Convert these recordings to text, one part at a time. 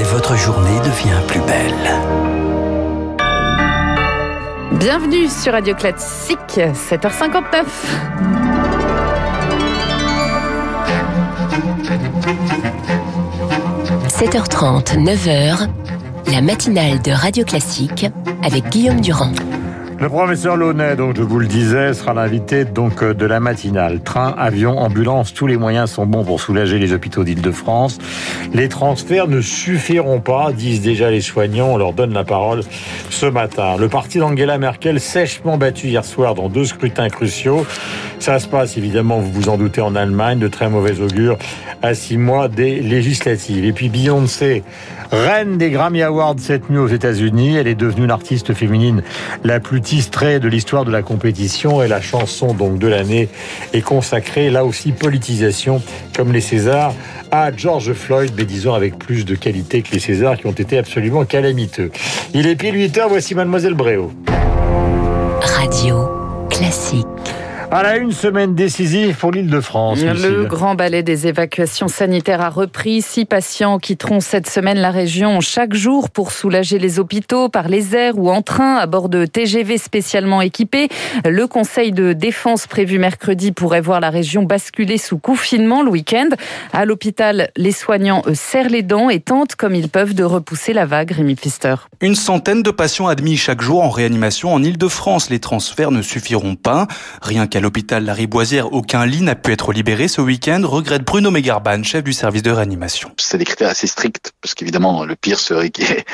et votre journée devient plus belle. Bienvenue sur Radio Classique, 7h59. – 7h30, 9h, la matinale de Radio Classique avec Guillaume Durand. Le professeur Launay, donc je vous le disais, sera l'invité donc euh, de la matinale. Train, avion, ambulance, tous les moyens sont bons pour soulager les hôpitaux d'Île-de-France. Les transferts ne suffiront pas, disent déjà les soignants. On leur donne la parole ce matin. Le parti d'Angela Merkel sèchement battu hier soir dans deux scrutins cruciaux. Ça se passe évidemment, vous vous en doutez, en Allemagne, de très mauvais augure à six mois des législatives. Et puis Beyoncé, reine des Grammy Awards cette nuit aux États-Unis, elle est devenue l'artiste féminine la plus tistrée de l'histoire de la compétition et la chanson donc de l'année est consacrée là aussi politisation comme les Césars à George Floyd, mais disons avec plus de qualité que les Césars qui ont été absolument calamiteux. Il est pile 8 heures, voici Mademoiselle Bréau. Radio classique. À la une semaine décisive pour l'île de France. Le grand balai des évacuations sanitaires a repris. Six patients quitteront cette semaine la région chaque jour pour soulager les hôpitaux par les airs ou en train à bord de TGV spécialement équipés. Le Conseil de défense prévu mercredi pourrait voir la région basculer sous confinement le week-end. À l'hôpital, les soignants serrent les dents et tentent comme ils peuvent de repousser la vague. Rémi Pfister. Une centaine de patients admis chaque jour en réanimation en Île-de-France. Les transferts ne suffiront pas. Rien qu'à à l'hôpital La Riboisière, aucun lit n'a pu être libéré ce week-end, regrette Bruno Megarban, chef du service de réanimation. C'est des critères assez stricts, parce qu'évidemment, le pire serait qu'il y ait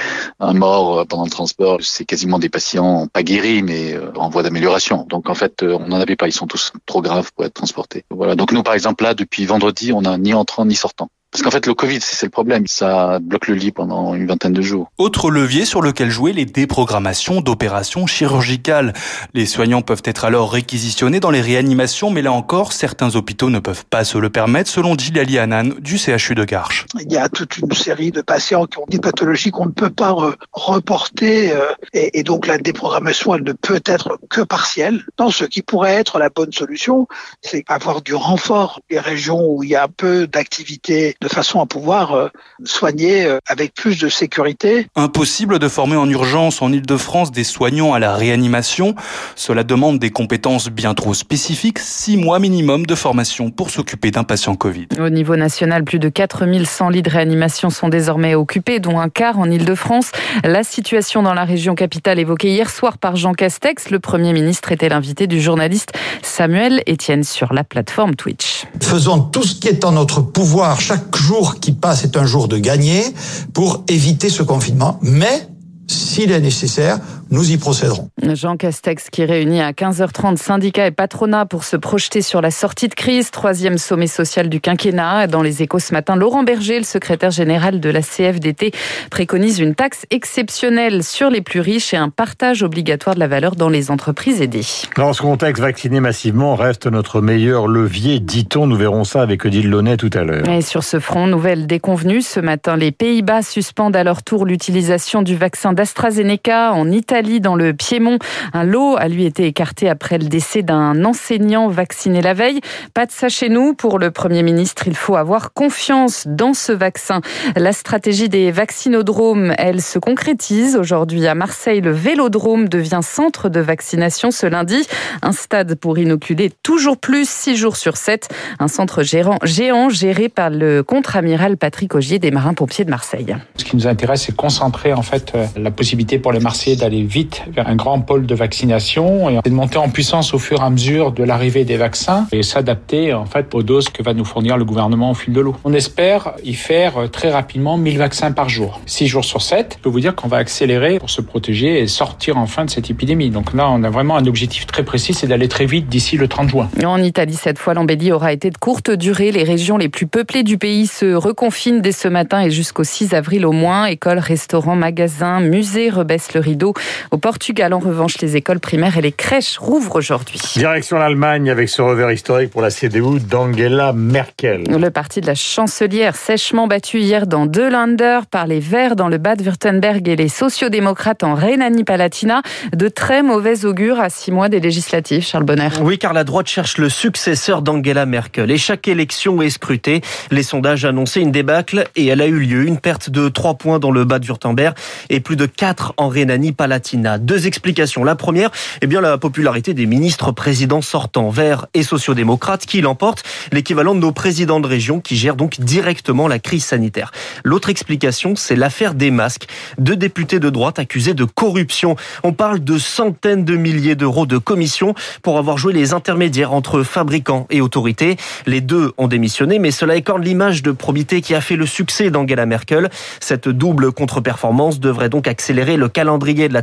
un mort pendant le transport. C'est quasiment des patients pas guéris, mais euh, en voie d'amélioration. Donc en fait, euh, on n'en avait pas. Ils sont tous trop graves pour être transportés. Voilà. Donc nous, par exemple, là, depuis vendredi, on n'a ni entrant ni sortant. Parce qu'en fait, le Covid, c'est le problème. Ça bloque le lit pendant une vingtaine de jours. Autre levier sur lequel jouer les déprogrammations d'opérations chirurgicales. Les soignants peuvent être alors réquisitionnés dans les réanimations, mais là encore, certains hôpitaux ne peuvent pas se le permettre, selon Gilali Hanan du CHU de Garches. Il y a toute une série de patients qui ont des pathologies qu'on ne peut pas reporter, euh, et, donc la déprogrammation, elle ne peut être que partielle. Dans ce qui pourrait être la bonne solution, c'est avoir du renfort des régions où il y a peu d'activité de façon à pouvoir euh, soigner euh, avec plus de sécurité. Impossible de former en urgence en Ile-de-France des soignants à la réanimation. Cela demande des compétences bien trop spécifiques, six mois minimum de formation pour s'occuper d'un patient Covid. Au niveau national, plus de 4100 lits de réanimation sont désormais occupés, dont un quart en Ile-de-France. La situation dans la région capitale évoquée hier soir par Jean Castex, le Premier ministre était l'invité du journaliste Samuel Etienne sur la plateforme Twitch. Faisons tout ce qui est en notre pouvoir chaque jour qui passe est un jour de gagner pour éviter ce confinement. Mais s'il est nécessaire, nous y procéderons. Jean Castex qui réunit à 15h30 syndicats et patronats pour se projeter sur la sortie de crise, troisième sommet social du quinquennat. Dans les échos ce matin, Laurent Berger, le secrétaire général de la CFDT, préconise une taxe exceptionnelle sur les plus riches et un partage obligatoire de la valeur dans les entreprises aidées. Dans ce contexte, vacciner massivement reste notre meilleur levier, dit-on. Nous verrons ça avec Odile Launay tout à l'heure. Et sur ce front, nouvelle déconvenue. Ce matin, les Pays-Bas suspendent à leur tour l'utilisation du vaccin d'AstraZeneca en Italie, dans le Piémont. Un lot a lui été écarté après le décès d'un enseignant vacciné la veille. Pas de ça chez nous. Pour le Premier ministre, il faut avoir confiance dans ce vaccin. La stratégie des vaccinodromes, elle se concrétise. Aujourd'hui, à Marseille, le vélodrome devient centre de vaccination ce lundi. Un stade pour inoculer toujours plus, 6 jours sur 7. Un centre géant, géré par le contre-amiral Patrick Augier des marins-pompiers de Marseille. Ce qui nous intéresse, c'est concentrer en fait euh, la possibilité pour les Marseillais d'aller vite vers un grand pôle de vaccination et de monter en puissance au fur et à mesure de l'arrivée des vaccins et s'adapter en fait aux doses que va nous fournir le gouvernement au fil de l'eau. On espère y faire euh, très rapidement 1000 vaccins par jour. 6 jours sur 7, je peux vous dire qu'on va accélérer pour se protéger et sortir enfin de cette épidémie. Donc là, on a vraiment un objectif très précis, c'est d'aller très vite d'ici le 30 juin. En Italie, cette fois, l'embellie aura été de courte durée. Les régions les plus peuplées du pays se reconfinent dès ce matin et jusqu'au 6 avril au moins. Écoles, restaurants, magasins, musées rebaissent le rideau. Au Portugal, en revanche, les écoles primaires et les crèches rouvrent aujourd'hui. Direction l'Allemagne avec ce revers historique pour la CDU d'Angela Merkel. Le parti de la chancelière sèchement battu hier dans deux Länder par les Verts dans le Bade-Württemberg et les sociodémocrates en Rhénanie-Palatina. De très mauvais augure à six mois des législatives, Charles Bonner. Oui, car la droite cherche le successeur d'Angela Merkel. Et chaque élection est scrutée. Les sondages annonçaient une débâcle et elle a eu lieu. Une perte de trois points dans le Bade-Württemberg et plus de quatre en Rhénanie-Palatina. Deux explications. La première, eh bien, la popularité des ministres présidents sortants, verts et sociodémocrates, qui l'emportent, l'équivalent de nos présidents de région qui gèrent donc directement la crise sanitaire. L'autre explication, c'est l'affaire des masques. Deux députés de droite accusés de corruption. On parle de centaines de milliers d'euros de commissions pour avoir joué les intermédiaires entre fabricants et autorités. Les deux ont démissionné, mais cela écorne l'image de probité qui a fait le succès d'Angela Merkel. Cette double contre-performance devrait donc accélérer le calendrier de la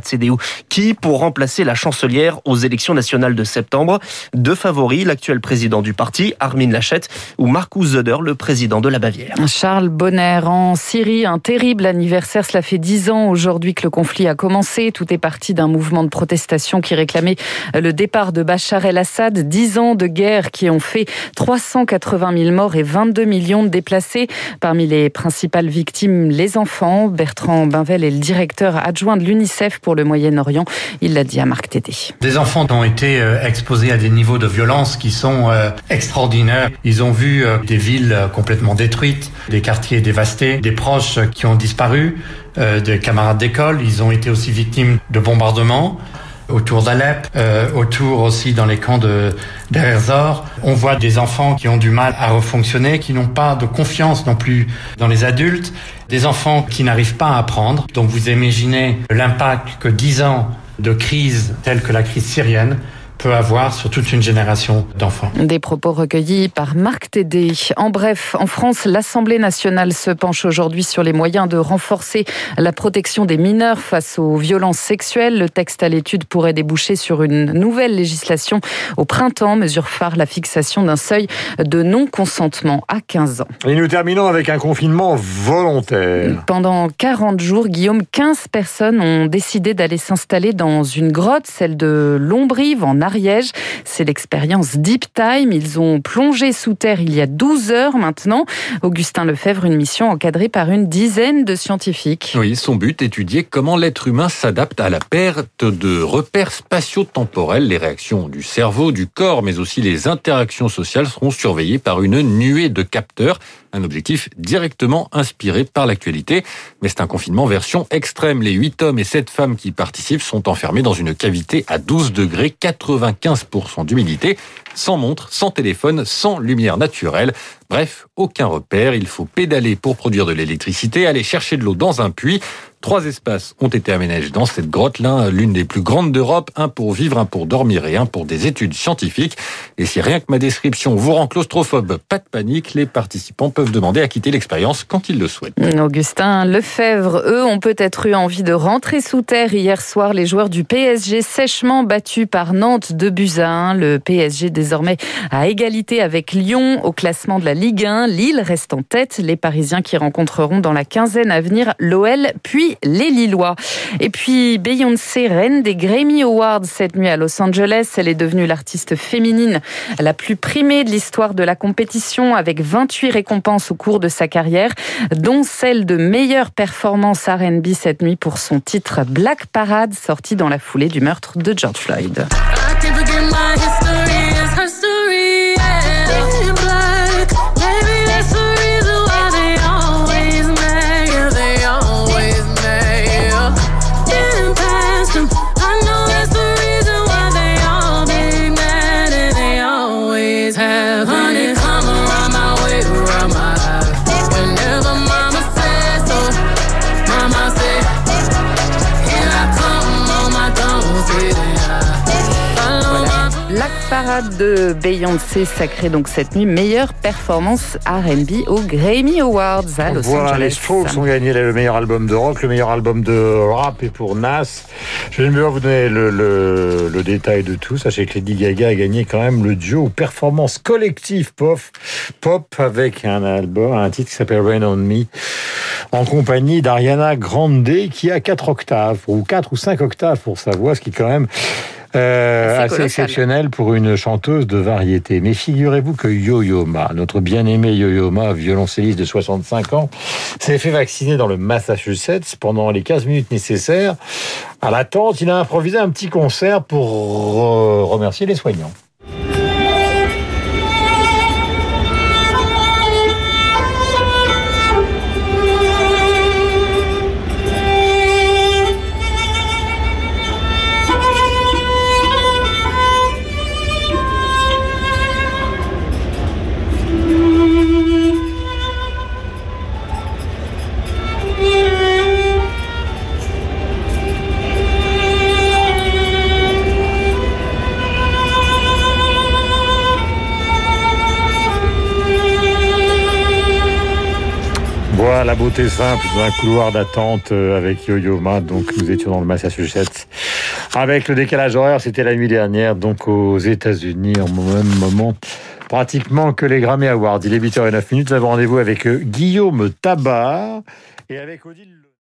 Qui, pour remplacer la chancelière aux élections nationales de septembre, deux favoris, l'actuel président du parti, Armin Laschet, ou Markus Söder, le président de la Bavière. Charles Bonner en Syrie, un terrible anniversaire. Cela fait dix ans aujourd'hui que le conflit a commencé. Tout est parti d'un mouvement de protestation qui réclamait le départ de Bachar el-Assad. Dix ans de guerre qui ont fait 380 000 morts et 22 millions de déplacés. Parmi les principales victimes, les enfants. Bertrand Binvel est le directeur adjoint de l'UNICEF pour le Moyen-Orient. Il l'a dit à Marc Tédé. Des enfants ont été euh, exposés à des niveaux de violence qui sont euh, extraordinaires. Ils ont vu euh, des villes complètement détruites, des quartiers dévastés, des proches qui ont disparu, des camarades d'école. Ils ont été aussi victimes de bombardements autour d'Alep, euh, autour aussi dans les camps de d'Erzor. On voit des enfants qui ont du mal à refonctionner, qui n'ont pas de confiance non plus dans les adultes, des enfants qui n'arrivent pas à apprendre. Donc vous imaginez l'impact que 10 ans de crise telle que la crise syrienne peut avoir sur toute une génération d'enfants. Des propos recueillis par Marc Tédé. En bref, en France, l'Assemblée nationale se penche aujourd'hui sur les moyens de renforcer la protection des mineurs face aux violences sexuelles. Le texte à l'étude pourrait déboucher sur une nouvelle législation au printemps. Mesure phare, la fixation d'un seuil de non-consentement à 15 ans. Et nous terminons avec un confinement volontaire. Pendant 40 jours, Guillaume, 15 personnes ont décidé d'aller s'installer dans une grotte, celle de Lombrive en Ariège. C'est l'expérience Deep Time. Ils ont plongé sous terre il y a 12 heures maintenant. Augustin Lefebvre, une mission encadrée par une dizaine de scientifiques. Oui, son but, étudier comment l'être humain s'adapte à la perte de repères spatio-temporels. Les réactions du cerveau, du corps, mais aussi les interactions sociales seront surveillées par une nuée de capteurs un objectif directement inspiré par l'actualité. Mais c'est un confinement version extrême. Les 8 hommes et 7 femmes qui participent sont enfermés dans une cavité à 12 degrés, 95% d'humidité, sans montre, sans téléphone, sans lumière naturelle. Bref, aucun repère. Il faut pédaler pour produire de l'électricité, aller chercher de l'eau dans un puits. Trois espaces ont été aménagés dans cette grotte, l'un l'une des plus grandes d'Europe, un pour vivre, un pour dormir et un pour des études scientifiques. Et si rien que ma description vous rend claustrophobe, pas de panique, les participants peuvent demander à quitter l'expérience quand ils le souhaitent. Augustin Lefebvre, eux, ont peut-être eu envie de rentrer sous terre hier soir. Les joueurs du PSG sèchement battus par Nantes de Buzyn. Le PSG désormais à égalité avec Lyon au classement de la Ligue 1. Lille reste en tête. Les Parisiens qui rencontreront dans la quinzaine à venir l'OL puis les Lillois. Et puis Beyoncé, reine des Grammy Awards cette nuit à Los Angeles. Elle est devenue l'artiste féminine la plus primée de l'histoire de la compétition avec 28 récompenses au cours de sa carrière, dont celle de meilleure performance R&B cette nuit pour son titre Black Parade sorti dans la foulée du meurtre de George Floyd. Parade de Beyoncé sacrée donc cette nuit meilleure performance R&B au Grammy Awards à Los voilà, Angeles. les Strokes ont gagné le meilleur album de rock, le meilleur album de rap et pour Nas. Je vais vous donner le, le, le, détail de tout. Sachez que Lady Gaga a gagné quand même le duo performance collective pop, pop avec un album, un titre qui s'appelle Rain on Me. en compagnie d'Ariana Grande qui a 4 octaves, ou 4 ou 5 octaves pour sa voix, ce qui est quand même euh, assez, exceptionnel pour une chanteuse de variété. Mais figurez-vous que Yo-Yo Ma, notre bien-aimé Yo-Yo Ma, violoncelliste de 65 ans, s'est fait vacciner dans le Massachusetts pendant les 15 minutes nécessaires. À l'attente, il a improvisé un petit concert pour remercier les soignants. La beauté simple d'un couloir d'attente euh, avec Yo-Yo Ma. Donc, nous étions dans le Massachusetts. Avec le décalage horaire, c'était la nuit dernière, donc aux États-Unis, en même moment pratiquement que les Grammy Awards. Il est 8h09 minutes. Nous avons rendez-vous avec euh, Guillaume Tabar et avec Odile